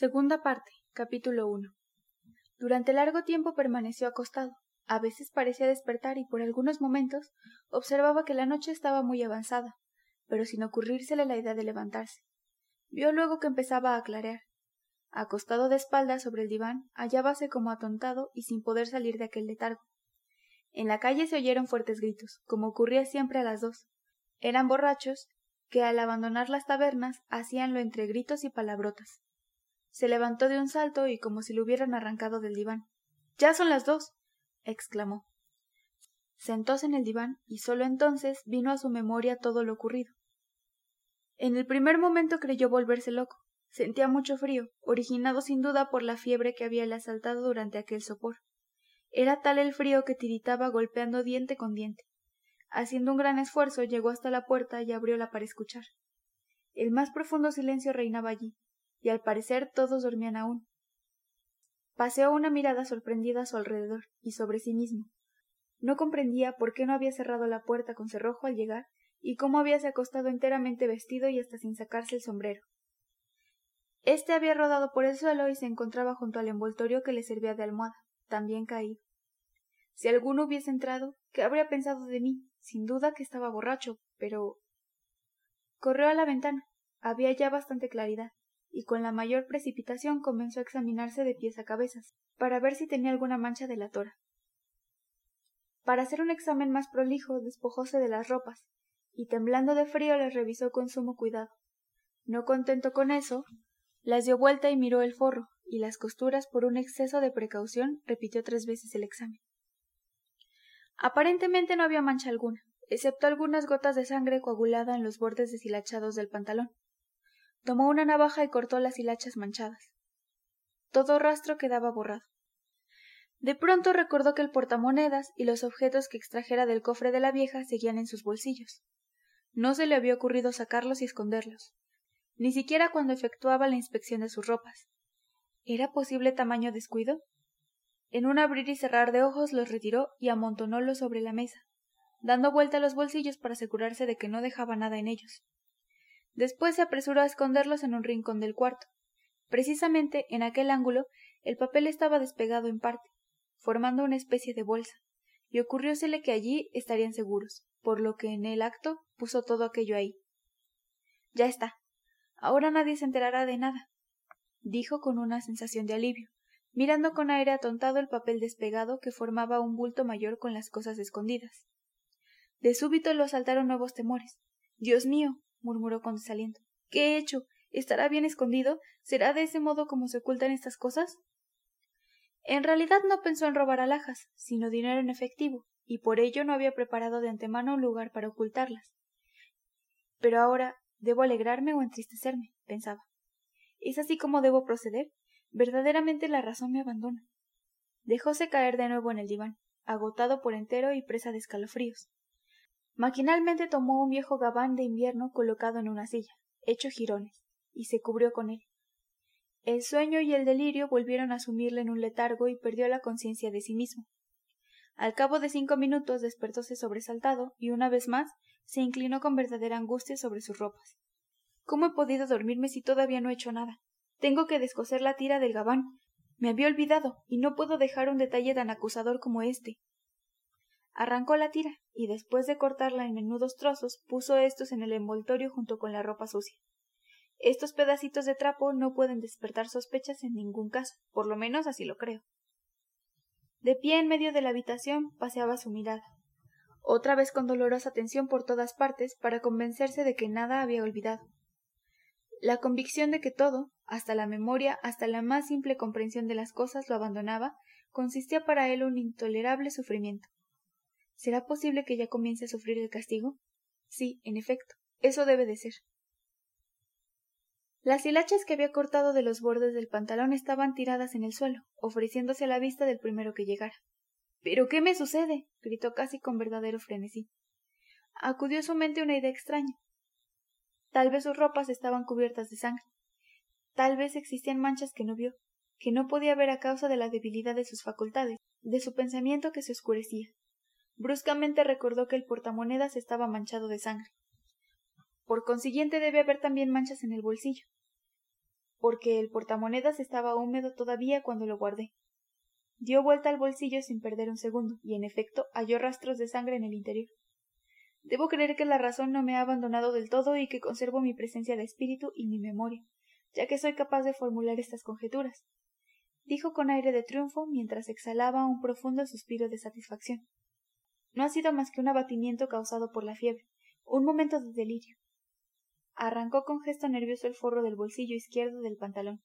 Segunda parte. Capítulo 1. Durante largo tiempo permaneció acostado. A veces parecía despertar y por algunos momentos observaba que la noche estaba muy avanzada, pero sin ocurrírsele la idea de levantarse. Vio luego que empezaba a clarear. Acostado de espaldas sobre el diván, hallábase como atontado y sin poder salir de aquel letargo. En la calle se oyeron fuertes gritos, como ocurría siempre a las dos. Eran borrachos que al abandonar las tabernas hacíanlo entre gritos y palabrotas. Se levantó de un salto y como si lo hubieran arrancado del diván. Ya son las dos. exclamó. Sentóse en el diván y sólo entonces vino a su memoria todo lo ocurrido. En el primer momento creyó volverse loco. Sentía mucho frío, originado sin duda por la fiebre que había asaltado durante aquel sopor. Era tal el frío que tiritaba golpeando diente con diente. Haciendo un gran esfuerzo llegó hasta la puerta y abrióla para escuchar. El más profundo silencio reinaba allí, y al parecer todos dormían aún. Paseó una mirada sorprendida a su alrededor y sobre sí mismo. No comprendía por qué no había cerrado la puerta con cerrojo al llegar y cómo habíase acostado enteramente vestido y hasta sin sacarse el sombrero. Este había rodado por el suelo y se encontraba junto al envoltorio que le servía de almohada, también caído. Si alguno hubiese entrado, ¿qué habría pensado de mí? Sin duda que estaba borracho, pero. Corrió a la ventana. Había ya bastante claridad, y con la mayor precipitación comenzó a examinarse de pies a cabezas, para ver si tenía alguna mancha de la tora. Para hacer un examen más prolijo, despojóse de las ropas, y temblando de frío las revisó con sumo cuidado. No contento con eso, las dio vuelta y miró el forro, y las costuras por un exceso de precaución repitió tres veces el examen. Aparentemente no había mancha alguna, excepto algunas gotas de sangre coagulada en los bordes deshilachados del pantalón. Tomó una navaja y cortó las hilachas manchadas. Todo rastro quedaba borrado. De pronto recordó que el portamonedas y los objetos que extrajera del cofre de la vieja seguían en sus bolsillos. No se le había ocurrido sacarlos y esconderlos, ni siquiera cuando efectuaba la inspección de sus ropas. ¿Era posible tamaño descuido? En un abrir y cerrar de ojos los retiró y amontonólos sobre la mesa, dando vuelta a los bolsillos para asegurarse de que no dejaba nada en ellos. Después se apresuró a esconderlos en un rincón del cuarto. Precisamente en aquel ángulo el papel estaba despegado en parte, formando una especie de bolsa, y ocurriósele que allí estarían seguros, por lo que en el acto puso todo aquello ahí. Ya está. Ahora nadie se enterará de nada, dijo con una sensación de alivio, mirando con aire atontado el papel despegado que formaba un bulto mayor con las cosas escondidas. De súbito lo asaltaron nuevos temores. Dios mío, murmuró con desaliento. ¿Qué he hecho? ¿Estará bien escondido? ¿Será de ese modo como se ocultan estas cosas? En realidad no pensó en robar alhajas, sino dinero en efectivo, y por ello no había preparado de antemano un lugar para ocultarlas. Pero ahora debo alegrarme o entristecerme, pensaba. ¿Es así como debo proceder? Verdaderamente la razón me abandona. Dejóse caer de nuevo en el diván, agotado por entero y presa de escalofríos. Maquinalmente tomó un viejo gabán de invierno colocado en una silla, hecho jirones, y se cubrió con él. El sueño y el delirio volvieron a sumirle en un letargo y perdió la conciencia de sí mismo. Al cabo de cinco minutos despertóse sobresaltado y una vez más se inclinó con verdadera angustia sobre sus ropas. ¿Cómo he podido dormirme si todavía no he hecho nada? Tengo que descoser la tira del gabán. Me había olvidado, y no puedo dejar un detalle tan acusador como este. Arrancó la tira, y después de cortarla en menudos trozos, puso estos en el envoltorio junto con la ropa sucia. Estos pedacitos de trapo no pueden despertar sospechas en ningún caso, por lo menos así lo creo. De pie en medio de la habitación paseaba su mirada, otra vez con dolorosa atención por todas partes para convencerse de que nada había olvidado. La convicción de que todo, hasta la memoria, hasta la más simple comprensión de las cosas lo abandonaba, consistía para él un intolerable sufrimiento. ¿Será posible que ya comience a sufrir el castigo? Sí, en efecto, eso debe de ser. Las hilachas que había cortado de los bordes del pantalón estaban tiradas en el suelo, ofreciéndose a la vista del primero que llegara. ¿Pero qué me sucede? gritó casi con verdadero frenesí. Acudió a su mente una idea extraña. Tal vez sus ropas estaban cubiertas de sangre. Tal vez existían manchas que no vio, que no podía ver a causa de la debilidad de sus facultades, de su pensamiento que se oscurecía. Bruscamente recordó que el portamonedas estaba manchado de sangre. Por consiguiente debe haber también manchas en el bolsillo. porque el portamonedas estaba húmedo todavía cuando lo guardé. Dio vuelta al bolsillo sin perder un segundo, y en efecto halló rastros de sangre en el interior. Debo creer que la razón no me ha abandonado del todo y que conservo mi presencia de espíritu y mi memoria, ya que soy capaz de formular estas conjeturas, dijo con aire de triunfo mientras exhalaba un profundo suspiro de satisfacción. No ha sido más que un abatimiento causado por la fiebre, un momento de delirio. Arrancó con gesto nervioso el forro del bolsillo izquierdo del pantalón.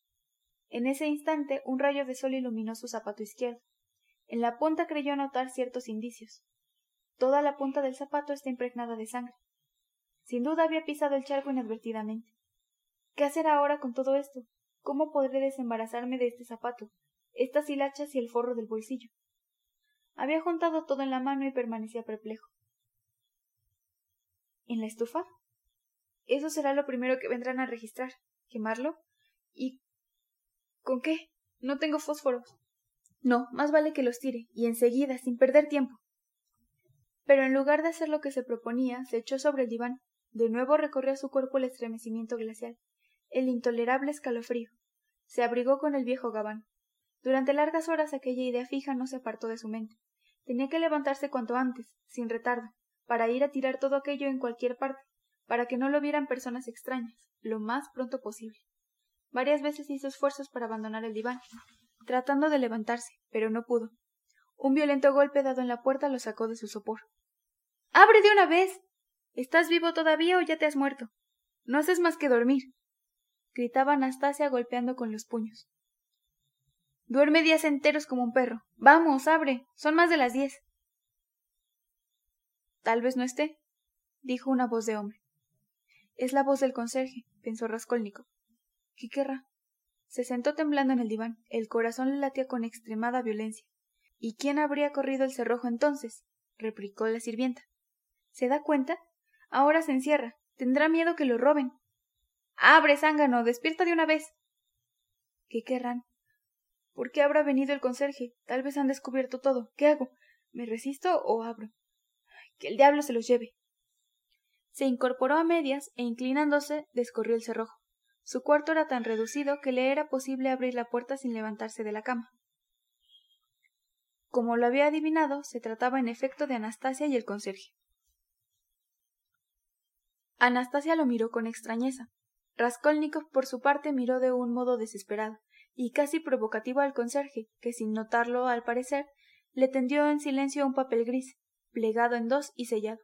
En ese instante un rayo de sol iluminó su zapato izquierdo. En la punta creyó notar ciertos indicios. Toda la punta del zapato está impregnada de sangre. Sin duda había pisado el charco inadvertidamente. ¿Qué hacer ahora con todo esto? ¿Cómo podré desembarazarme de este zapato, estas hilachas y el forro del bolsillo? Había juntado todo en la mano y permanecía perplejo. ¿En la estufa? Eso será lo primero que vendrán a registrar. ¿Quemarlo? ¿Y con qué? No tengo fósforos. No, más vale que los tire, y enseguida, sin perder tiempo. Pero en lugar de hacer lo que se proponía, se echó sobre el diván. De nuevo recorrió su cuerpo el estremecimiento glacial, el intolerable escalofrío. Se abrigó con el viejo gabán. Durante largas horas aquella idea fija no se apartó de su mente. Tenía que levantarse cuanto antes, sin retardo, para ir a tirar todo aquello en cualquier parte, para que no lo vieran personas extrañas, lo más pronto posible. Varias veces hizo esfuerzos para abandonar el diván, tratando de levantarse, pero no pudo. Un violento golpe dado en la puerta lo sacó de su sopor. ¡Abre de una vez! ¿Estás vivo todavía o ya te has muerto? No haces más que dormir. gritaba Anastasia golpeando con los puños. Duerme días enteros como un perro. Vamos, abre. Son más de las diez. Tal vez no esté, dijo una voz de hombre. Es la voz del conserje, pensó Raskolnikov. ¿Qué querrá? Se sentó temblando en el diván. El corazón le latía con extremada violencia. ¿Y quién habría corrido el cerrojo entonces? replicó la sirvienta. ¿Se da cuenta? Ahora se encierra. Tendrá miedo que lo roben. Abre, zángano. Despierta de una vez. ¿Qué querrán? ¿Por qué habrá venido el conserje? Tal vez han descubierto todo. ¿Qué hago? ¿Me resisto o abro? Que el diablo se los lleve. Se incorporó a medias e inclinándose descorrió el cerrojo. Su cuarto era tan reducido que le era posible abrir la puerta sin levantarse de la cama. Como lo había adivinado, se trataba en efecto de Anastasia y el conserje. Anastasia lo miró con extrañeza. Raskolnikov, por su parte, miró de un modo desesperado y casi provocativo al conserje, que sin notarlo al parecer, le tendió en silencio un papel gris, plegado en dos y sellado.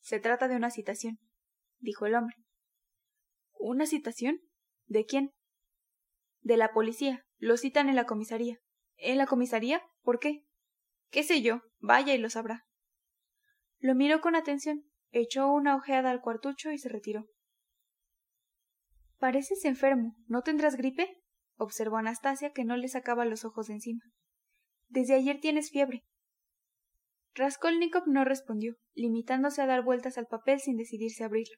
Se trata de una citación, dijo el hombre. ¿Una citación? ¿De quién? De la policía. Lo citan en la comisaría. ¿En la comisaría? ¿Por qué? ¿Qué sé yo? Vaya y lo sabrá. Lo miró con atención, echó una ojeada al cuartucho y se retiró. Pareces enfermo. ¿No tendrás gripe? Observó Anastasia, que no le sacaba los ojos de encima. Desde ayer tienes fiebre. Raskolnikov no respondió, limitándose a dar vueltas al papel sin decidirse a abrirlo.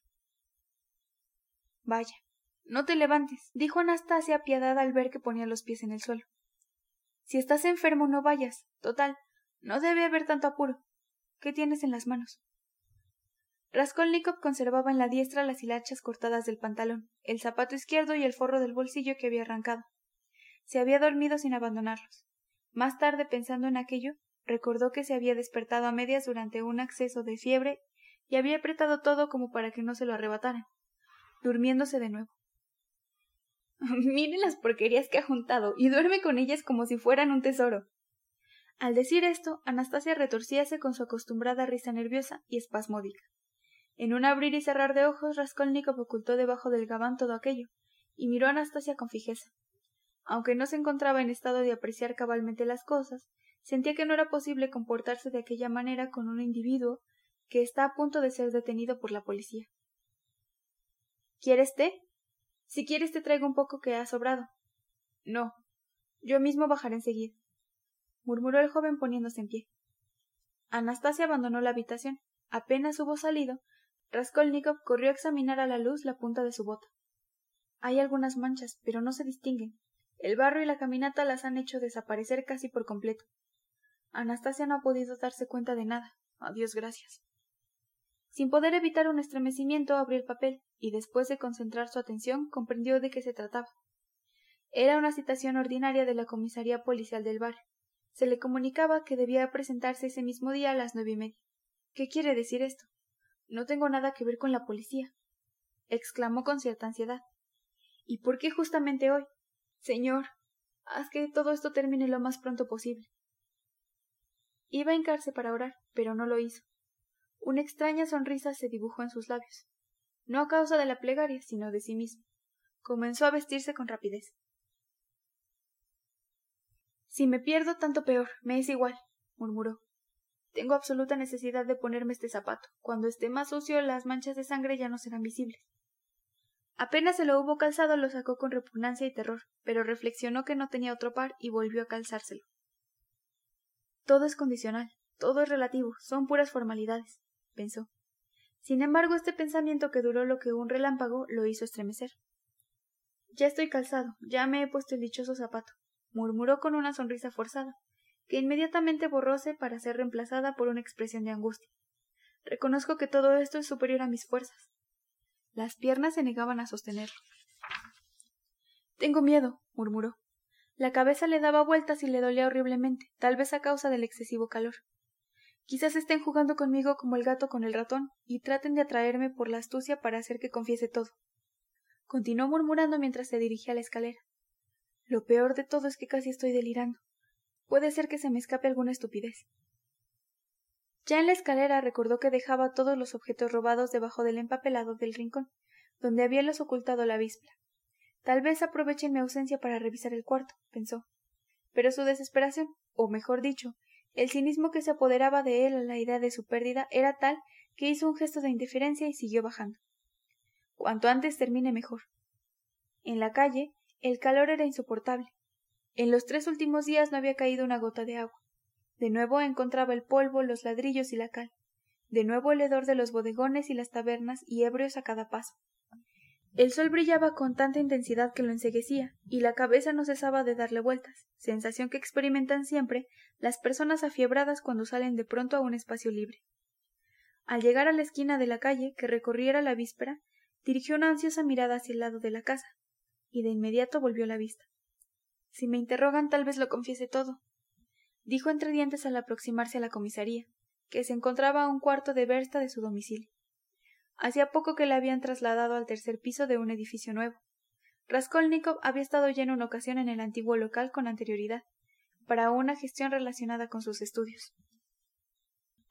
Vaya, no te levantes, dijo Anastasia apiadada al ver que ponía los pies en el suelo. Si estás enfermo, no vayas. Total, no debe haber tanto apuro. ¿Qué tienes en las manos? Raskolnikov conservaba en la diestra las hilachas cortadas del pantalón, el zapato izquierdo y el forro del bolsillo que había arrancado. Se había dormido sin abandonarlos. Más tarde, pensando en aquello, recordó que se había despertado a medias durante un acceso de fiebre y había apretado todo como para que no se lo arrebataran durmiéndose de nuevo. Miren las porquerías que ha juntado y duerme con ellas como si fueran un tesoro. Al decir esto, Anastasia retorcíase con su acostumbrada risa nerviosa y espasmódica. En un abrir y cerrar de ojos, Raskolnikov ocultó debajo del gabán todo aquello, y miró a Anastasia con fijeza. Aunque no se encontraba en estado de apreciar cabalmente las cosas, sentía que no era posible comportarse de aquella manera con un individuo que está a punto de ser detenido por la policía. ¿Quieres té? Si quieres te traigo un poco que ha sobrado. No. Yo mismo bajaré enseguida. murmuró el joven poniéndose en pie. Anastasia abandonó la habitación. Apenas hubo salido, Raskolnikov corrió a examinar a la luz la punta de su bota. Hay algunas manchas, pero no se distinguen. El barro y la caminata las han hecho desaparecer casi por completo. Anastasia no ha podido darse cuenta de nada. Adiós, gracias. Sin poder evitar un estremecimiento, abrió el papel y después de concentrar su atención comprendió de qué se trataba. Era una citación ordinaria de la comisaría policial del barrio. Se le comunicaba que debía presentarse ese mismo día a las nueve y media. ¿Qué quiere decir esto? No tengo nada que ver con la policía. exclamó con cierta ansiedad. ¿Y por qué justamente hoy? Señor, haz que todo esto termine lo más pronto posible. Iba a hincarse para orar, pero no lo hizo. Una extraña sonrisa se dibujó en sus labios, no a causa de la plegaria, sino de sí mismo. Comenzó a vestirse con rapidez. Si me pierdo, tanto peor, me es igual, murmuró. Tengo absoluta necesidad de ponerme este zapato. Cuando esté más sucio, las manchas de sangre ya no serán visibles. Apenas se lo hubo calzado, lo sacó con repugnancia y terror, pero reflexionó que no tenía otro par y volvió a calzárselo. Todo es condicional, todo es relativo, son puras formalidades, pensó. Sin embargo, este pensamiento que duró lo que un relámpago lo hizo estremecer. Ya estoy calzado, ya me he puesto el dichoso zapato murmuró con una sonrisa forzada, que inmediatamente borróse para ser reemplazada por una expresión de angustia. Reconozco que todo esto es superior a mis fuerzas. Las piernas se negaban a sostenerlo. Tengo miedo, murmuró. La cabeza le daba vueltas y le dolía horriblemente, tal vez a causa del excesivo calor. Quizás estén jugando conmigo como el gato con el ratón, y traten de atraerme por la astucia para hacer que confiese todo. Continuó murmurando mientras se dirigía a la escalera. Lo peor de todo es que casi estoy delirando. Puede ser que se me escape alguna estupidez. Ya en la escalera recordó que dejaba todos los objetos robados debajo del empapelado del rincón, donde habíalos ocultado la víspera. Tal vez aprovechen mi ausencia para revisar el cuarto, pensó. Pero su desesperación, o mejor dicho, el cinismo que se apoderaba de él a la idea de su pérdida era tal que hizo un gesto de indiferencia y siguió bajando. Cuanto antes termine mejor. En la calle, el calor era insoportable. En los tres últimos días no había caído una gota de agua. De nuevo encontraba el polvo, los ladrillos y la cal. De nuevo el hedor de los bodegones y las tabernas y ebrios a cada paso. El sol brillaba con tanta intensidad que lo enseguecía, y la cabeza no cesaba de darle vueltas, sensación que experimentan siempre las personas afiebradas cuando salen de pronto a un espacio libre. Al llegar a la esquina de la calle que recorriera la víspera, dirigió una ansiosa mirada hacia el lado de la casa, y de inmediato volvió la vista. Si me interrogan tal vez lo confiese todo, dijo entre dientes al aproximarse a la comisaría, que se encontraba a un cuarto de versta de su domicilio. Hacía poco que la habían trasladado al tercer piso de un edificio nuevo. Raskolnikov había estado ya en una ocasión en el antiguo local con anterioridad, para una gestión relacionada con sus estudios.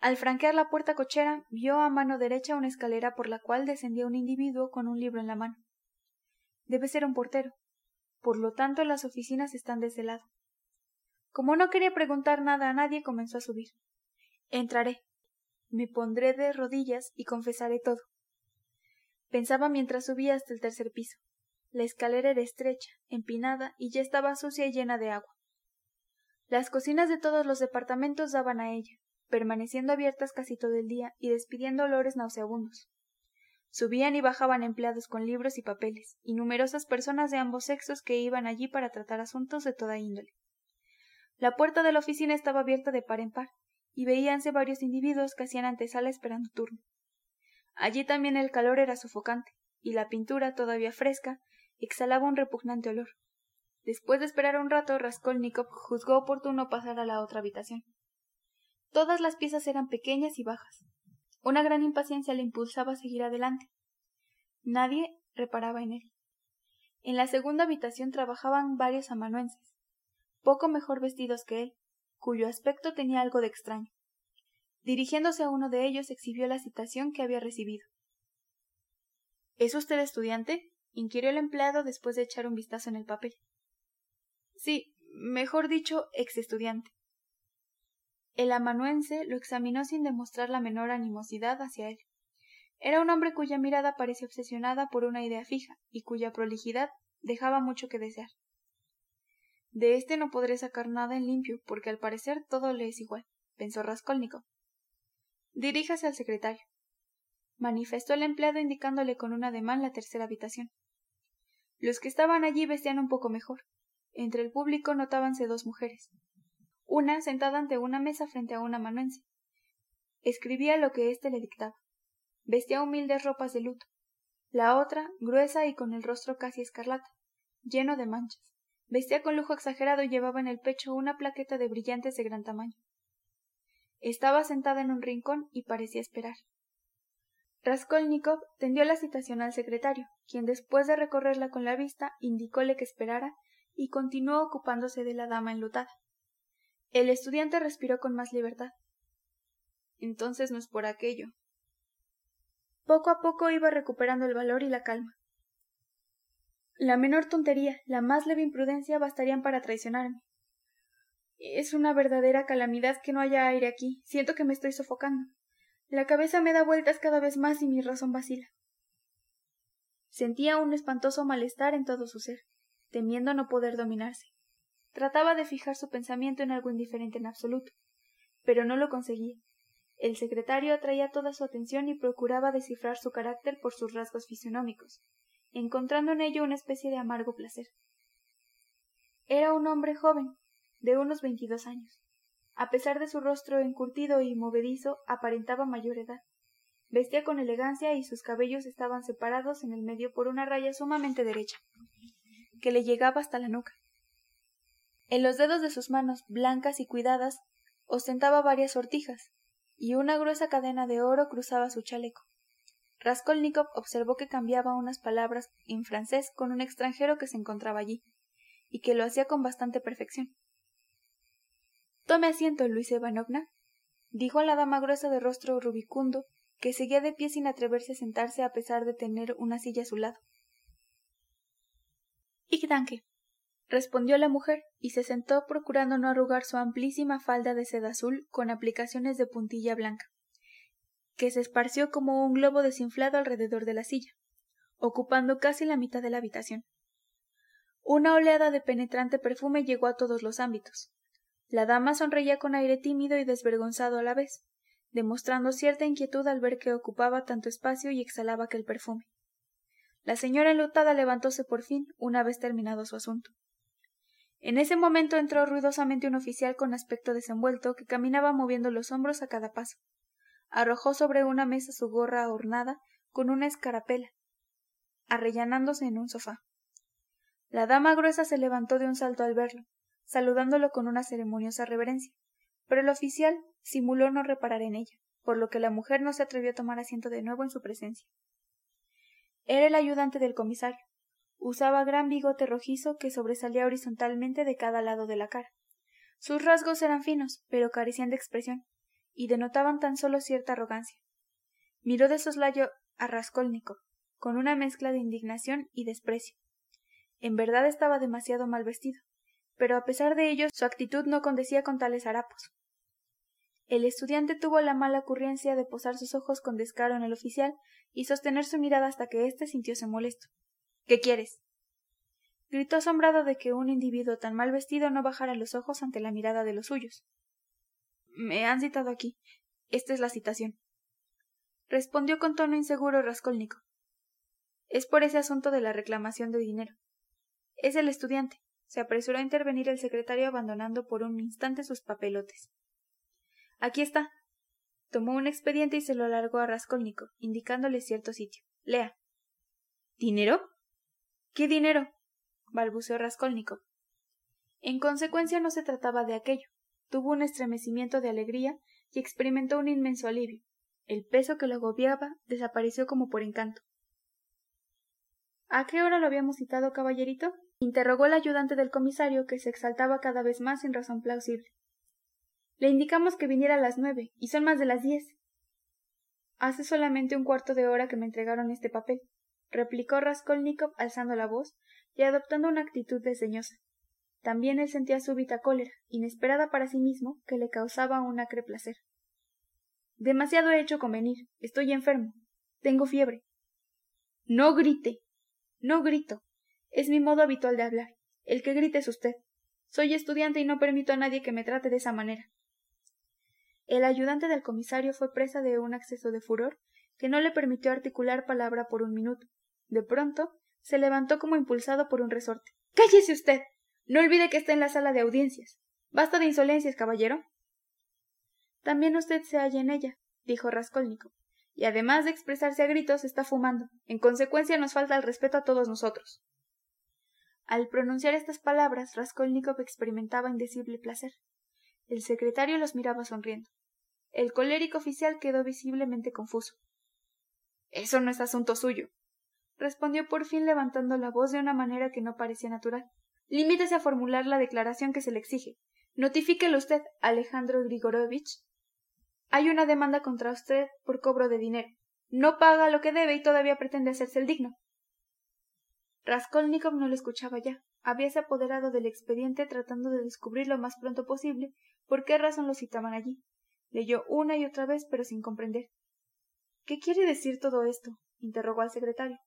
Al franquear la puerta cochera, vio a mano derecha una escalera por la cual descendía un individuo con un libro en la mano. Debe ser un portero. Por lo tanto, las oficinas están de ese lado. Como no quería preguntar nada a nadie, comenzó a subir. Entraré. Me pondré de rodillas y confesaré todo. Pensaba mientras subía hasta el tercer piso. La escalera era estrecha, empinada y ya estaba sucia y llena de agua. Las cocinas de todos los departamentos daban a ella, permaneciendo abiertas casi todo el día y despidiendo olores nauseabundos. Subían y bajaban empleados con libros y papeles, y numerosas personas de ambos sexos que iban allí para tratar asuntos de toda índole. La puerta de la oficina estaba abierta de par en par, y veíanse varios individuos que hacían antesala esperando turno. Allí también el calor era sofocante, y la pintura, todavía fresca, exhalaba un repugnante olor. Después de esperar un rato, Raskolnikov juzgó oportuno pasar a la otra habitación. Todas las piezas eran pequeñas y bajas, una gran impaciencia le impulsaba a seguir adelante. Nadie reparaba en él. En la segunda habitación trabajaban varios amanuenses, poco mejor vestidos que él, cuyo aspecto tenía algo de extraño. Dirigiéndose a uno de ellos exhibió la citación que había recibido. ¿Es usted estudiante? inquirió el empleado después de echar un vistazo en el papel. Sí, mejor dicho, ex estudiante. El amanuense lo examinó sin demostrar la menor animosidad hacia él. Era un hombre cuya mirada parecía obsesionada por una idea fija y cuya prolijidad dejaba mucho que desear. De éste no podré sacar nada en limpio, porque al parecer todo le es igual, pensó Raskolnikov. Diríjase al secretario. Manifestó el empleado indicándole con un ademán la tercera habitación. Los que estaban allí vestían un poco mejor. Entre el público notábanse dos mujeres, una sentada ante una mesa frente a un amanuense. Escribía lo que éste le dictaba. Vestía humildes ropas de luto. la otra gruesa y con el rostro casi escarlata, lleno de manchas. Vestía con lujo exagerado y llevaba en el pecho una plaqueta de brillantes de gran tamaño. Estaba sentada en un rincón y parecía esperar. Raskolnikov tendió la citación al secretario, quien después de recorrerla con la vista indicóle que esperara y continuó ocupándose de la dama enlutada. El estudiante respiró con más libertad. Entonces no es por aquello. Poco a poco iba recuperando el valor y la calma. La menor tontería, la más leve imprudencia bastarían para traicionarme. Es una verdadera calamidad que no haya aire aquí. Siento que me estoy sofocando. La cabeza me da vueltas cada vez más y mi razón vacila. Sentía un espantoso malestar en todo su ser, temiendo no poder dominarse. Trataba de fijar su pensamiento en algo indiferente en absoluto, pero no lo conseguía. El secretario atraía toda su atención y procuraba descifrar su carácter por sus rasgos fisionómicos, encontrando en ello una especie de amargo placer. Era un hombre joven, de unos veintidós años. A pesar de su rostro encurtido y movedizo, aparentaba mayor edad. Vestía con elegancia y sus cabellos estaban separados en el medio por una raya sumamente derecha, que le llegaba hasta la nuca. En los dedos de sus manos, blancas y cuidadas, ostentaba varias sortijas, y una gruesa cadena de oro cruzaba su chaleco. Raskolnikov observó que cambiaba unas palabras en francés con un extranjero que se encontraba allí, y que lo hacía con bastante perfección. Tome asiento, Luisa Ivanovna, dijo la dama gruesa de rostro rubicundo, que seguía de pie sin atreverse a sentarse a pesar de tener una silla a su lado. Ich respondió la mujer, y se sentó procurando no arrugar su amplísima falda de seda azul con aplicaciones de puntilla blanca que se esparció como un globo desinflado alrededor de la silla, ocupando casi la mitad de la habitación. Una oleada de penetrante perfume llegó a todos los ámbitos. La dama sonreía con aire tímido y desvergonzado a la vez, demostrando cierta inquietud al ver que ocupaba tanto espacio y exhalaba aquel perfume. La señora enlutada levantóse por fin, una vez terminado su asunto. En ese momento entró ruidosamente un oficial con aspecto desenvuelto que caminaba moviendo los hombros a cada paso arrojó sobre una mesa su gorra ornada con una escarapela, arrellanándose en un sofá. La dama gruesa se levantó de un salto al verlo, saludándolo con una ceremoniosa reverencia, pero el oficial simuló no reparar en ella, por lo que la mujer no se atrevió a tomar asiento de nuevo en su presencia. Era el ayudante del comisario. Usaba gran bigote rojizo que sobresalía horizontalmente de cada lado de la cara. Sus rasgos eran finos, pero carecían de expresión, y denotaban tan solo cierta arrogancia. Miró de soslayo a Raskolnikov, con una mezcla de indignación y desprecio. En verdad estaba demasiado mal vestido, pero a pesar de ello su actitud no condecía con tales harapos. El estudiante tuvo la mala ocurrencia de posar sus ojos con descaro en el oficial y sostener su mirada hasta que éste sintióse molesto. ¿Qué quieres? gritó asombrado de que un individuo tan mal vestido no bajara los ojos ante la mirada de los suyos. Me han citado aquí. Esta es la citación. Respondió con tono inseguro Raskolnikov. Es por ese asunto de la reclamación de dinero. Es el estudiante. Se apresuró a intervenir el secretario abandonando por un instante sus papelotes. Aquí está. Tomó un expediente y se lo alargó a Raskolnikov, indicándole cierto sitio. Lea. ¿Dinero? ¿Qué dinero? balbuceó Raskolnikov. En consecuencia no se trataba de aquello tuvo un estremecimiento de alegría y experimentó un inmenso alivio. El peso que lo agobiaba desapareció como por encanto. ¿A qué hora lo habíamos citado, caballerito? interrogó el ayudante del comisario, que se exaltaba cada vez más sin razón plausible. Le indicamos que viniera a las nueve, y son más de las diez. Hace solamente un cuarto de hora que me entregaron este papel, replicó Raskolnikov alzando la voz y adoptando una actitud desdeñosa. También él sentía súbita cólera, inesperada para sí mismo, que le causaba un acre placer. Demasiado he hecho con venir. Estoy enfermo. Tengo fiebre. No grite. No grito. Es mi modo habitual de hablar. El que grite es usted. Soy estudiante y no permito a nadie que me trate de esa manera. El ayudante del comisario fue presa de un acceso de furor que no le permitió articular palabra por un minuto. De pronto se levantó como impulsado por un resorte. Cállese usted. No olvide que está en la sala de audiencias. Basta de insolencias, caballero. También usted se halla en ella, dijo Raskolnikov, y además de expresarse a gritos está fumando. En consecuencia nos falta el respeto a todos nosotros. Al pronunciar estas palabras, Raskolnikov experimentaba indecible placer. El secretario los miraba sonriendo. El colérico oficial quedó visiblemente confuso. Eso no es asunto suyo, respondió por fin levantando la voz de una manera que no parecía natural. Limítese a formular la declaración que se le exige. Notifíquelo usted, Alejandro Grigorovich. Hay una demanda contra usted por cobro de dinero. No paga lo que debe y todavía pretende hacerse el digno. Raskolnikov no lo escuchaba ya. Habíase apoderado del expediente tratando de descubrir lo más pronto posible por qué razón lo citaban allí. Leyó una y otra vez, pero sin comprender. ¿Qué quiere decir todo esto? interrogó al secretario.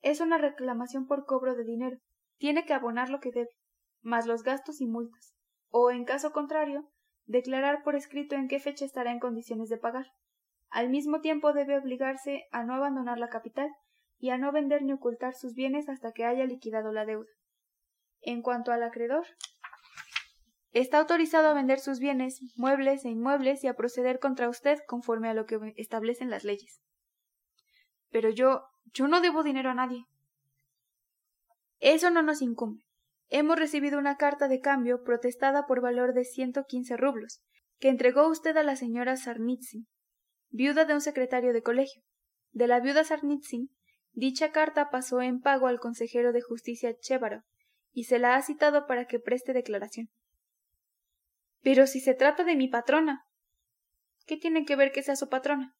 Es una reclamación por cobro de dinero. Tiene que abonar lo que debe, más los gastos y multas, o, en caso contrario, declarar por escrito en qué fecha estará en condiciones de pagar. Al mismo tiempo debe obligarse a no abandonar la capital y a no vender ni ocultar sus bienes hasta que haya liquidado la deuda. En cuanto al acreedor, está autorizado a vender sus bienes, muebles e inmuebles y a proceder contra usted conforme a lo que establecen las leyes. Pero yo yo no debo dinero a nadie. Eso no nos incumbe. Hemos recibido una carta de cambio protestada por valor de ciento quince rublos, que entregó usted a la señora Sarnitsyn, viuda de un secretario de colegio. De la viuda Sarnitsyn, dicha carta pasó en pago al consejero de justicia Chévaro, y se la ha citado para que preste declaración. Pero si se trata de mi patrona. ¿Qué tiene que ver que sea su patrona?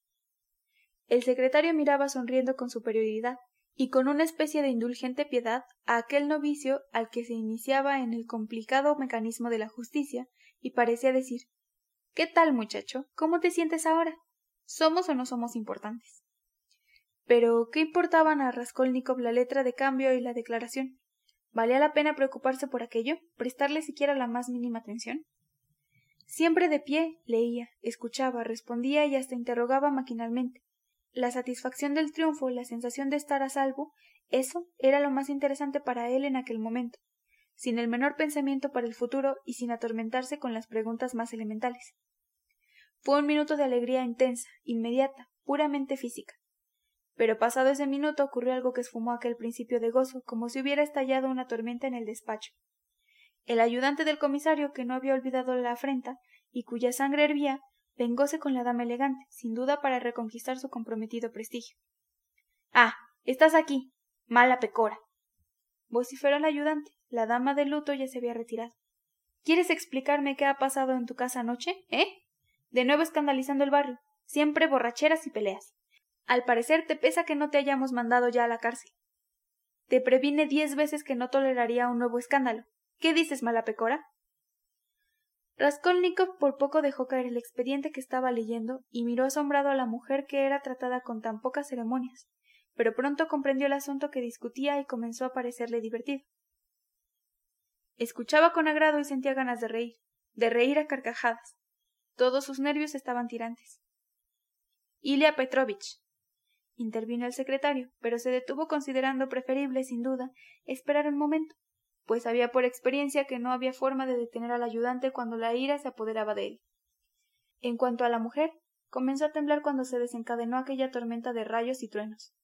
El secretario miraba sonriendo con superioridad y con una especie de indulgente piedad a aquel novicio al que se iniciaba en el complicado mecanismo de la justicia y parecía decir ¿Qué tal, muchacho? ¿Cómo te sientes ahora? ¿Somos o no somos importantes? Pero ¿qué importaban a Raskolnikov la letra de cambio y la declaración? ¿Valía la pena preocuparse por aquello? ¿Prestarle siquiera la más mínima atención? Siempre de pie, leía, escuchaba, respondía y hasta interrogaba maquinalmente, la satisfacción del triunfo, la sensación de estar a salvo, eso era lo más interesante para él en aquel momento, sin el menor pensamiento para el futuro y sin atormentarse con las preguntas más elementales. Fue un minuto de alegría intensa, inmediata, puramente física. Pero pasado ese minuto ocurrió algo que esfumó aquel principio de gozo, como si hubiera estallado una tormenta en el despacho. El ayudante del comisario, que no había olvidado la afrenta, y cuya sangre hervía, vengóse con la dama elegante, sin duda para reconquistar su comprometido prestigio. Ah, estás aquí. Mala pecora. vociferó el ayudante. La dama de luto ya se había retirado. ¿Quieres explicarme qué ha pasado en tu casa anoche? ¿Eh? De nuevo escandalizando el barrio. Siempre borracheras y peleas. Al parecer te pesa que no te hayamos mandado ya a la cárcel. Te previne diez veces que no toleraría un nuevo escándalo. ¿Qué dices, mala pecora? Raskolnikov por poco dejó caer el expediente que estaba leyendo y miró asombrado a la mujer que era tratada con tan pocas ceremonias, pero pronto comprendió el asunto que discutía y comenzó a parecerle divertido. Escuchaba con agrado y sentía ganas de reír, de reír a carcajadas. Todos sus nervios estaban tirantes. Ilia Petrovich, intervino el secretario, pero se detuvo considerando preferible, sin duda, esperar un momento pues sabía por experiencia que no había forma de detener al ayudante cuando la ira se apoderaba de él. En cuanto a la mujer, comenzó a temblar cuando se desencadenó aquella tormenta de rayos y truenos.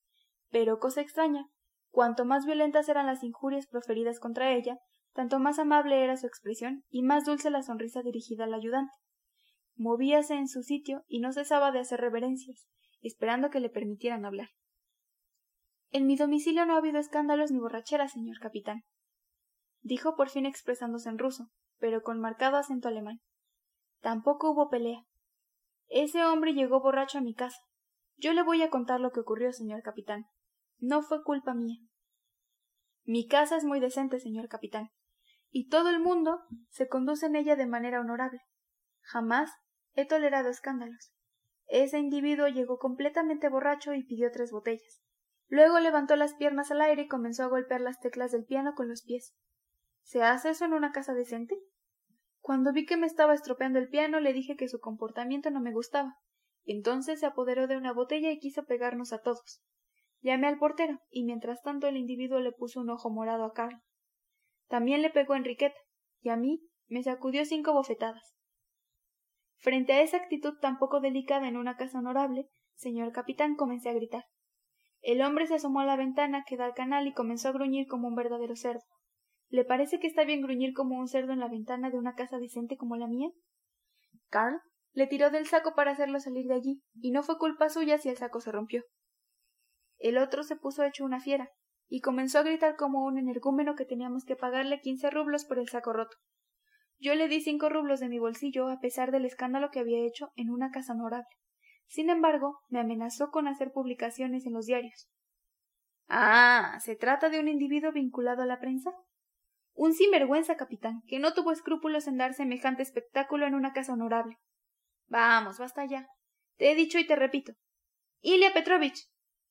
Pero, cosa extraña, cuanto más violentas eran las injurias proferidas contra ella, tanto más amable era su expresión y más dulce la sonrisa dirigida al ayudante. Movíase en su sitio y no cesaba de hacer reverencias, esperando que le permitieran hablar. En mi domicilio no ha habido escándalos ni borracheras, señor capitán, dijo por fin expresándose en ruso, pero con marcado acento alemán. Tampoco hubo pelea. Ese hombre llegó borracho a mi casa. Yo le voy a contar lo que ocurrió, señor capitán. No fue culpa mía. Mi casa es muy decente, señor capitán, y todo el mundo se conduce en ella de manera honorable. Jamás he tolerado escándalos. Ese individuo llegó completamente borracho y pidió tres botellas. Luego levantó las piernas al aire y comenzó a golpear las teclas del piano con los pies. ¿Se hace eso en una casa decente? Cuando vi que me estaba estropeando el piano, le dije que su comportamiento no me gustaba. Entonces se apoderó de una botella y quiso pegarnos a todos. Llamé al portero, y mientras tanto el individuo le puso un ojo morado a Carl. También le pegó a Enriqueta, y a mí me sacudió cinco bofetadas. Frente a esa actitud tan poco delicada en una casa honorable, señor capitán, comencé a gritar. El hombre se asomó a la ventana que da al canal y comenzó a gruñir como un verdadero cerdo. ¿Le parece que está bien gruñir como un cerdo en la ventana de una casa decente como la mía? Carl le tiró del saco para hacerlo salir de allí, y no fue culpa suya si el saco se rompió. El otro se puso hecho una fiera, y comenzó a gritar como un energúmeno que teníamos que pagarle quince rublos por el saco roto. Yo le di cinco rublos de mi bolsillo a pesar del escándalo que había hecho en una casa honorable. Sin embargo, me amenazó con hacer publicaciones en los diarios. Ah, ¿se trata de un individuo vinculado a la prensa? Un sinvergüenza, capitán, que no tuvo escrúpulos en dar semejante espectáculo en una casa honorable. Vamos, basta ya. Te he dicho y te repito. Ilia Petrovich.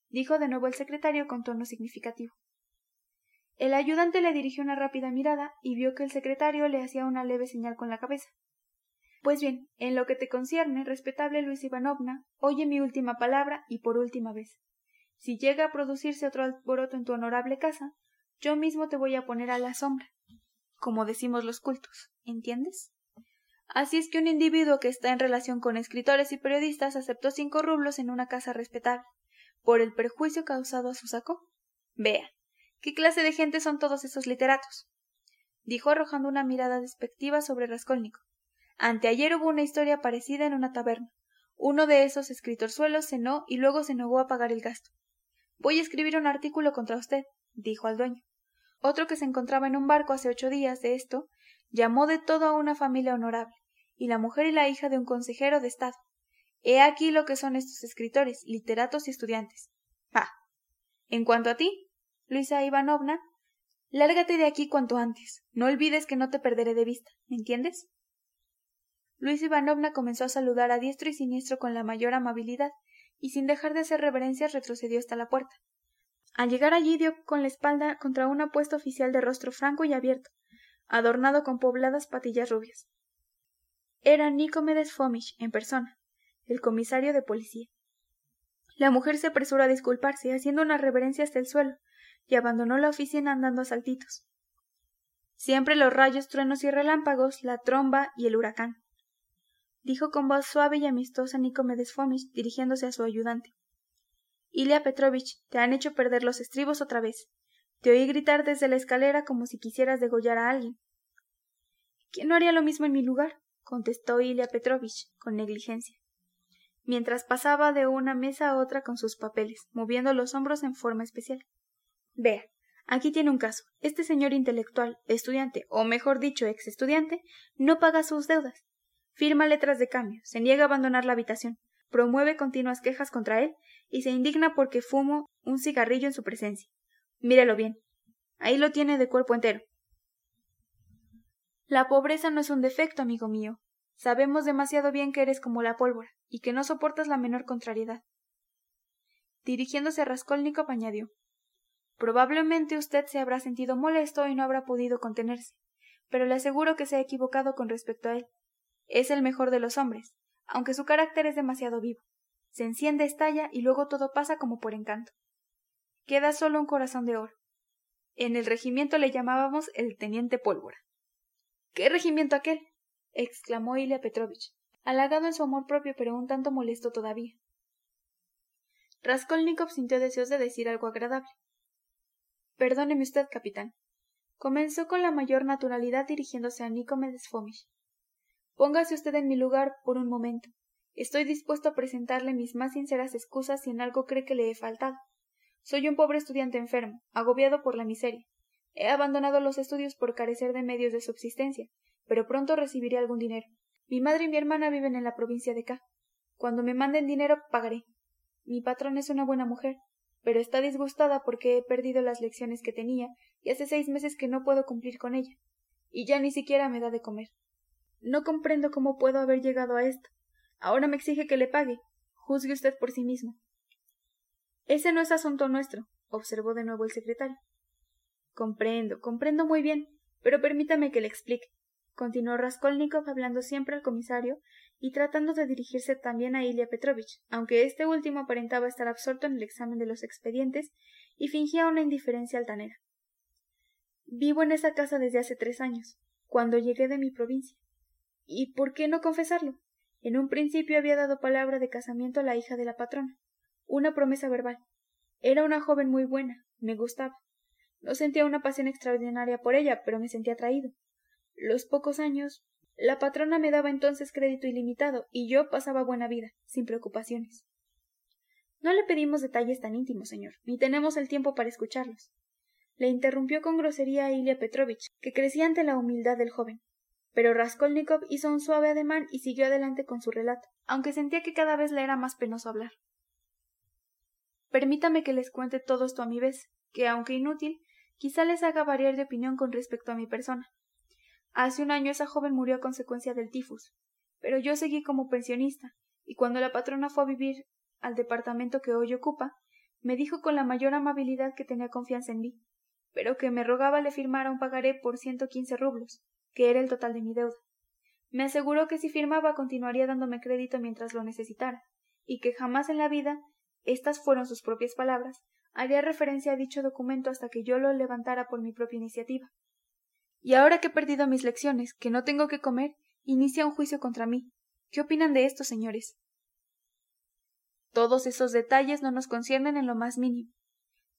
dijo de nuevo el secretario con tono significativo. El ayudante le dirigió una rápida mirada y vio que el secretario le hacía una leve señal con la cabeza. Pues bien, en lo que te concierne, respetable Luis Ivanovna, oye mi última palabra y por última vez. Si llega a producirse otro alboroto en tu honorable casa, yo mismo te voy a poner a la sombra, como decimos los cultos, ¿entiendes? Así es que un individuo que está en relación con escritores y periodistas aceptó cinco rublos en una casa respetable, por el perjuicio causado a su saco. Vea, ¿Qué clase de gente son todos esos literatos? dijo arrojando una mirada despectiva sobre Raskolnikov. Anteayer hubo una historia parecida en una taberna. Uno de esos escritorzuelos cenó y luego se negó a pagar el gasto. Voy a escribir un artículo contra usted, dijo al dueño. Otro que se encontraba en un barco hace ocho días de esto, llamó de todo a una familia honorable, y la mujer y la hija de un consejero de Estado. He aquí lo que son estos escritores, literatos y estudiantes. Ah. En cuanto a ti, Luisa Ivanovna, lárgate de aquí cuanto antes. No olvides que no te perderé de vista. ¿Me entiendes? Luisa Ivanovna comenzó a saludar a diestro y siniestro con la mayor amabilidad, y sin dejar de hacer reverencias retrocedió hasta la puerta. Al llegar allí dio con la espalda contra un apuesto oficial de rostro franco y abierto, adornado con pobladas patillas rubias. Era Nicomedes Fomish en persona, el comisario de policía. La mujer se apresuró a disculparse, haciendo una reverencia hasta el suelo, y abandonó la oficina andando a saltitos. Siempre los rayos, truenos y relámpagos, la tromba y el huracán. Dijo con voz suave y amistosa Nicomedes Fomish, dirigiéndose a su ayudante. Ilia Petrovich, te han hecho perder los estribos otra vez. Te oí gritar desde la escalera como si quisieras degollar a alguien. ¿Quién no haría lo mismo en mi lugar? contestó Ilia Petrovich, con negligencia, mientras pasaba de una mesa a otra con sus papeles, moviendo los hombros en forma especial. Vea, aquí tiene un caso. Este señor intelectual, estudiante, o mejor dicho, ex estudiante, no paga sus deudas. Firma letras de cambio, se niega a abandonar la habitación, promueve continuas quejas contra él y se indigna porque fumo un cigarrillo en su presencia. Mírelo bien. Ahí lo tiene de cuerpo entero. La pobreza no es un defecto, amigo mío. Sabemos demasiado bien que eres como la pólvora y que no soportas la menor contrariedad. Dirigiéndose a Raskolnikov añadió Probablemente usted se habrá sentido molesto y no habrá podido contenerse, pero le aseguro que se ha equivocado con respecto a él. Es el mejor de los hombres, aunque su carácter es demasiado vivo. Se enciende, estalla y luego todo pasa como por encanto. Queda solo un corazón de oro. En el regimiento le llamábamos el teniente pólvora. ¿Qué regimiento aquel? exclamó Ilya Petrovich, halagado en su amor propio pero un tanto molesto todavía. Raskolnikov sintió deseos de decir algo agradable, Perdóneme usted, capitán. Comenzó con la mayor naturalidad dirigiéndose a Nicomedes Fomish. Póngase usted en mi lugar por un momento. Estoy dispuesto a presentarle mis más sinceras excusas si en algo cree que le he faltado. Soy un pobre estudiante enfermo, agobiado por la miseria. He abandonado los estudios por carecer de medios de subsistencia, pero pronto recibiré algún dinero. Mi madre y mi hermana viven en la provincia de K. Cuando me manden dinero pagaré. Mi patrón es una buena mujer, pero está disgustada porque he perdido las lecciones que tenía y hace seis meses que no puedo cumplir con ella. Y ya ni siquiera me da de comer. No comprendo cómo puedo haber llegado a esto. Ahora me exige que le pague. Juzgue usted por sí mismo. Ese no es asunto nuestro, observó de nuevo el secretario. Comprendo, comprendo muy bien, pero permítame que le explique continuó Raskolnikov hablando siempre al comisario y tratando de dirigirse también a Ilya Petrovich, aunque este último aparentaba estar absorto en el examen de los expedientes y fingía una indiferencia altanera. Vivo en esa casa desde hace tres años, cuando llegué de mi provincia. ¿Y por qué no confesarlo? En un principio había dado palabra de casamiento a la hija de la patrona, una promesa verbal. Era una joven muy buena, me gustaba. No sentía una pasión extraordinaria por ella, pero me sentía atraído. Los pocos años. La patrona me daba entonces crédito ilimitado, y yo pasaba buena vida, sin preocupaciones. No le pedimos detalles tan íntimos, señor, ni tenemos el tiempo para escucharlos. Le interrumpió con grosería a Ilya Petrovich, que crecía ante la humildad del joven. Pero Raskolnikov hizo un suave ademán y siguió adelante con su relato, aunque sentía que cada vez le era más penoso hablar. Permítame que les cuente todo esto a mi vez, que, aunque inútil, quizá les haga variar de opinión con respecto a mi persona. Hace un año esa joven murió a consecuencia del tifus, pero yo seguí como pensionista, y cuando la patrona fue a vivir al departamento que hoy ocupa, me dijo con la mayor amabilidad que tenía confianza en mí, pero que me rogaba le firmara un pagaré por ciento quince rublos, que era el total de mi deuda. Me aseguró que si firmaba continuaría dándome crédito mientras lo necesitara, y que jamás en la vida estas fueron sus propias palabras haría referencia a dicho documento hasta que yo lo levantara por mi propia iniciativa. Y ahora que he perdido mis lecciones, que no tengo que comer, inicia un juicio contra mí. ¿Qué opinan de esto, señores? Todos esos detalles no nos conciernen en lo más mínimo,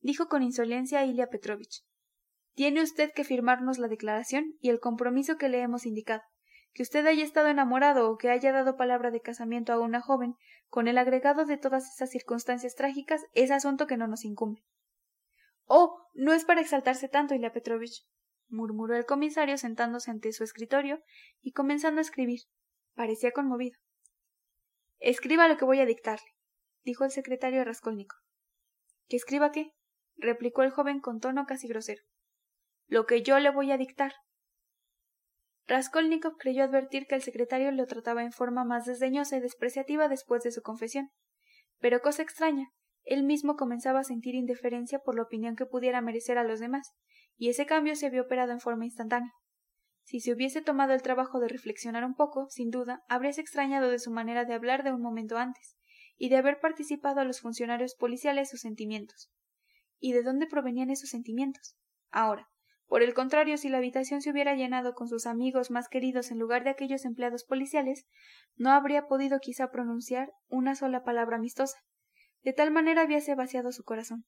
dijo con insolencia Ilya Petrovich. Tiene usted que firmarnos la declaración y el compromiso que le hemos indicado. Que usted haya estado enamorado o que haya dado palabra de casamiento a una joven, con el agregado de todas esas circunstancias trágicas, es asunto que no nos incumbe. Oh. no es para exaltarse tanto, Ilya Petrovich, murmuró el comisario sentándose ante su escritorio y comenzando a escribir. Parecía conmovido. Escriba lo que voy a dictarle, dijo el secretario Raskolnikov. ¿Que escriba qué? replicó el joven con tono casi grosero. Lo que yo le voy a dictar, Raskolnikov creyó advertir que el secretario lo trataba en forma más desdeñosa y despreciativa después de su confesión. Pero cosa extraña, él mismo comenzaba a sentir indiferencia por la opinión que pudiera merecer a los demás, y ese cambio se había operado en forma instantánea. Si se hubiese tomado el trabajo de reflexionar un poco, sin duda, habríase extrañado de su manera de hablar de un momento antes, y de haber participado a los funcionarios policiales sus sentimientos. ¿Y de dónde provenían esos sentimientos? Ahora, por el contrario, si la habitación se hubiera llenado con sus amigos más queridos en lugar de aquellos empleados policiales, no habría podido quizá pronunciar una sola palabra amistosa. De tal manera habíase vaciado su corazón.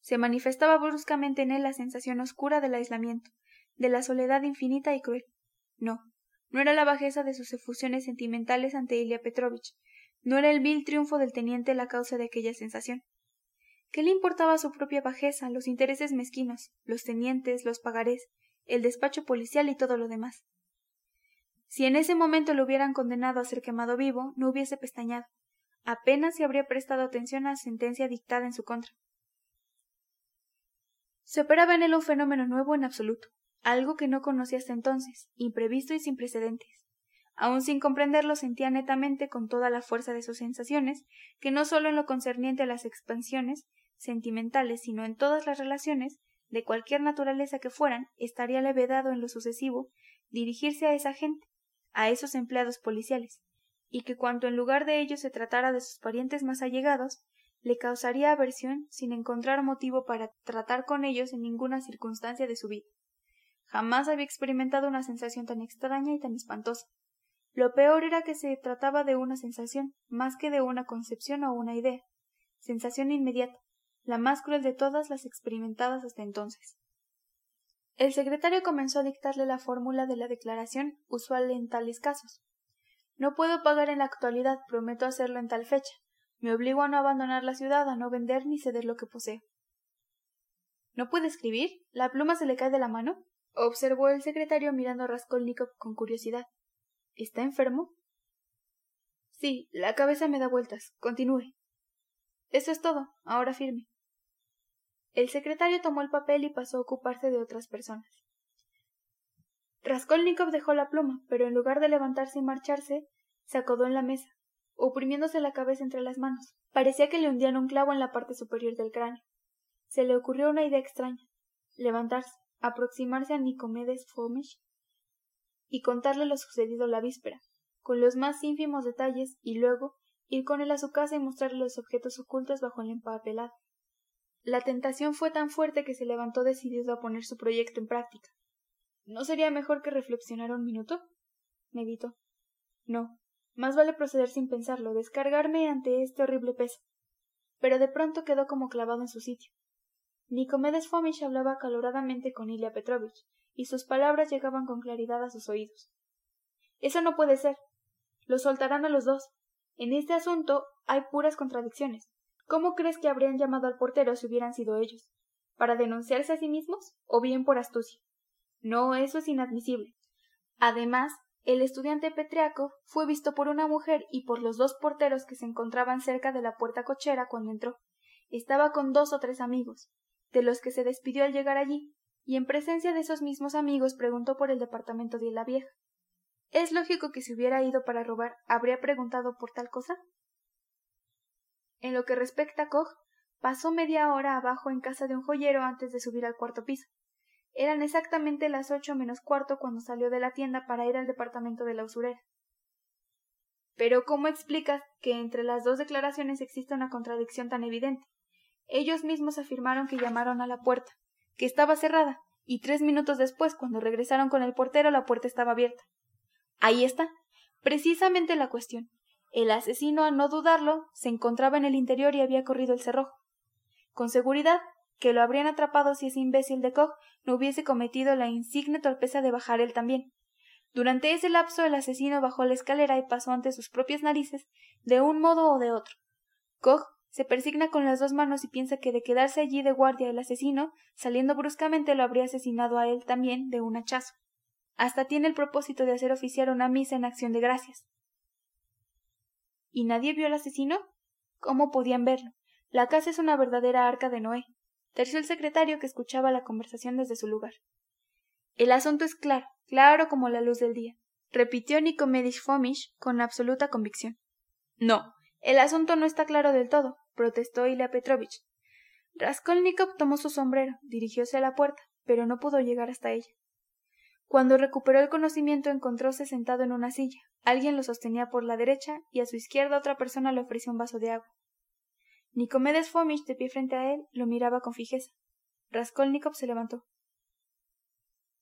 Se manifestaba bruscamente en él la sensación oscura del aislamiento, de la soledad infinita y cruel. No, no era la bajeza de sus efusiones sentimentales ante Ilya Petrovich, no era el vil triunfo del teniente la causa de aquella sensación. ¿Qué le importaba su propia bajeza, los intereses mezquinos, los tenientes, los pagarés, el despacho policial y todo lo demás? Si en ese momento lo hubieran condenado a ser quemado vivo, no hubiese pestañado. Apenas se habría prestado atención a la sentencia dictada en su contra. Se operaba en él un fenómeno nuevo en absoluto, algo que no conocía hasta entonces, imprevisto y sin precedentes. Aun sin comprenderlo, sentía netamente con toda la fuerza de sus sensaciones que no sólo en lo concerniente a las expansiones, sentimentales, sino en todas las relaciones, de cualquier naturaleza que fueran, estaría levedado en lo sucesivo dirigirse a esa gente, a esos empleados policiales, y que cuanto en lugar de ellos se tratara de sus parientes más allegados, le causaría aversión sin encontrar motivo para tratar con ellos en ninguna circunstancia de su vida. Jamás había experimentado una sensación tan extraña y tan espantosa. Lo peor era que se trataba de una sensación, más que de una concepción o una idea, sensación inmediata, la más cruel de todas las experimentadas hasta entonces. El secretario comenzó a dictarle la fórmula de la declaración usual en tales casos. No puedo pagar en la actualidad, prometo hacerlo en tal fecha. Me obligo a no abandonar la ciudad, a no vender ni ceder lo que poseo. ¿No puede escribir? ¿La pluma se le cae de la mano? observó el secretario mirando a Raskolnikov con curiosidad. ¿Está enfermo? Sí, la cabeza me da vueltas. Continúe. Eso es todo. Ahora firme. El secretario tomó el papel y pasó a ocuparse de otras personas. Raskolnikov dejó la pluma, pero en lugar de levantarse y marcharse, se acodó en la mesa, oprimiéndose la cabeza entre las manos. Parecía que le hundían un clavo en la parte superior del cráneo. Se le ocurrió una idea extraña. Levantarse, aproximarse a Nicomedes Fomish y contarle lo sucedido la víspera, con los más ínfimos detalles, y luego ir con él a su casa y mostrarle los objetos ocultos bajo el empapelado. La tentación fue tan fuerte que se levantó decidido a poner su proyecto en práctica. ¿No sería mejor que reflexionara un minuto? meditó. No, más vale proceder sin pensarlo, descargarme ante este horrible peso. Pero de pronto quedó como clavado en su sitio. Nicomedes Fomish hablaba acaloradamente con Ilya Petrovich, y sus palabras llegaban con claridad a sus oídos. Eso no puede ser. Los soltarán a los dos. En este asunto hay puras contradicciones. ¿Cómo crees que habrían llamado al portero si hubieran sido ellos? ¿Para denunciarse a sí mismos? ¿O bien por astucia? No, eso es inadmisible. Además, el estudiante Petriaco fue visto por una mujer y por los dos porteros que se encontraban cerca de la puerta cochera cuando entró. Estaba con dos o tres amigos, de los que se despidió al llegar allí, y en presencia de esos mismos amigos preguntó por el departamento de la vieja. ¿Es lógico que si hubiera ido para robar habría preguntado por tal cosa? En lo que respecta a Koch, pasó media hora abajo en casa de un joyero antes de subir al cuarto piso. Eran exactamente las ocho menos cuarto cuando salió de la tienda para ir al departamento de la usurera. Pero ¿cómo explicas que entre las dos declaraciones existe una contradicción tan evidente? Ellos mismos afirmaron que llamaron a la puerta, que estaba cerrada, y tres minutos después, cuando regresaron con el portero, la puerta estaba abierta. Ahí está, precisamente la cuestión. El asesino, al no dudarlo, se encontraba en el interior y había corrido el cerrojo. Con seguridad que lo habrían atrapado si ese imbécil de Koch no hubiese cometido la insigne torpeza de bajar él también. Durante ese lapso el asesino bajó la escalera y pasó ante sus propias narices de un modo o de otro. Koch se persigna con las dos manos y piensa que de quedarse allí de guardia el asesino, saliendo bruscamente, lo habría asesinado a él también de un hachazo. Hasta tiene el propósito de hacer oficiar una misa en acción de gracias. ¿Y nadie vio al asesino? ¿Cómo podían verlo? La casa es una verdadera arca de Noé. Terció el secretario que escuchaba la conversación desde su lugar. El asunto es claro, claro como la luz del día, repitió Nicomedes Fomish con absoluta convicción. No, el asunto no está claro del todo, protestó Ilya Petrovich. Raskolnikov tomó su sombrero, dirigióse a la puerta, pero no pudo llegar hasta ella. Cuando recuperó el conocimiento encontróse sentado en una silla. Alguien lo sostenía por la derecha y a su izquierda otra persona le ofreció un vaso de agua. Nicomedes Fomish, de pie frente a él, lo miraba con fijeza. Raskolnikov se levantó.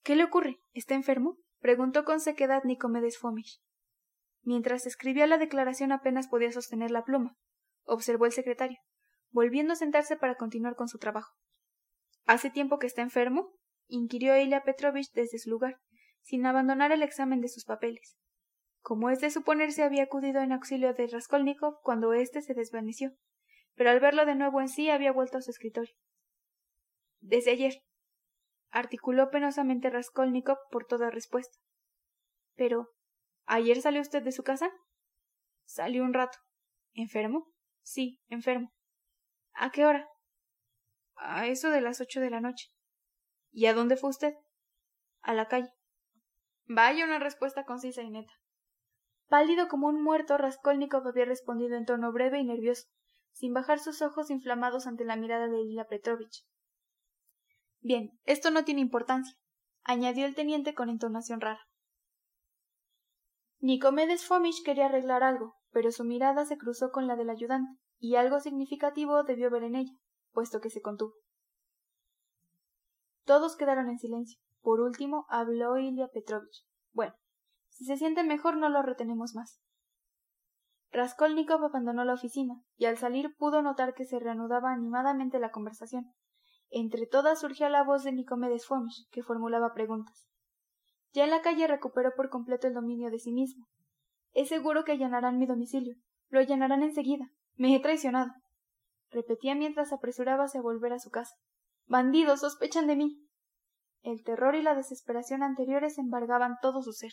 ¿Qué le ocurre? ¿Está enfermo? preguntó con sequedad Nicomedes Fomish. Mientras escribía la declaración apenas podía sostener la pluma, observó el secretario, volviendo a sentarse para continuar con su trabajo. ¿Hace tiempo que está enfermo? inquirió Ilya Petrovich desde su lugar, sin abandonar el examen de sus papeles. Como es de suponerse, había acudido en auxilio de Raskolnikov cuando éste se desvaneció, pero al verlo de nuevo en sí había vuelto a su escritorio. Desde ayer, articuló penosamente Raskolnikov por toda respuesta. Pero, ¿Ayer salió usted de su casa? Salió un rato. ¿Enfermo? Sí, enfermo. ¿A qué hora? A eso de las ocho de la noche. ¿Y a dónde fue usted? A la calle. Vaya una respuesta concisa y neta. Pálido como un muerto, Raskolnikov había respondido en tono breve y nervioso, sin bajar sus ojos inflamados ante la mirada de Lila Petrovich. Bien, esto no tiene importancia, añadió el teniente con entonación rara. Nicomedes Fomish quería arreglar algo, pero su mirada se cruzó con la del ayudante, y algo significativo debió ver en ella, puesto que se contuvo. Todos quedaron en silencio. Por último habló Ilya Petrovich. Bueno, si se siente mejor no lo retenemos más. Raskolnikov abandonó la oficina, y al salir pudo notar que se reanudaba animadamente la conversación. Entre todas surgía la voz de Nicomedes Fomish, que formulaba preguntas. Ya en la calle recuperó por completo el dominio de sí mismo. Es seguro que allanarán mi domicilio. Lo allanarán enseguida. Me he traicionado. repetía mientras apresurábase a volver a su casa. Bandidos. sospechan de mí. El terror y la desesperación anteriores embargaban todo su ser.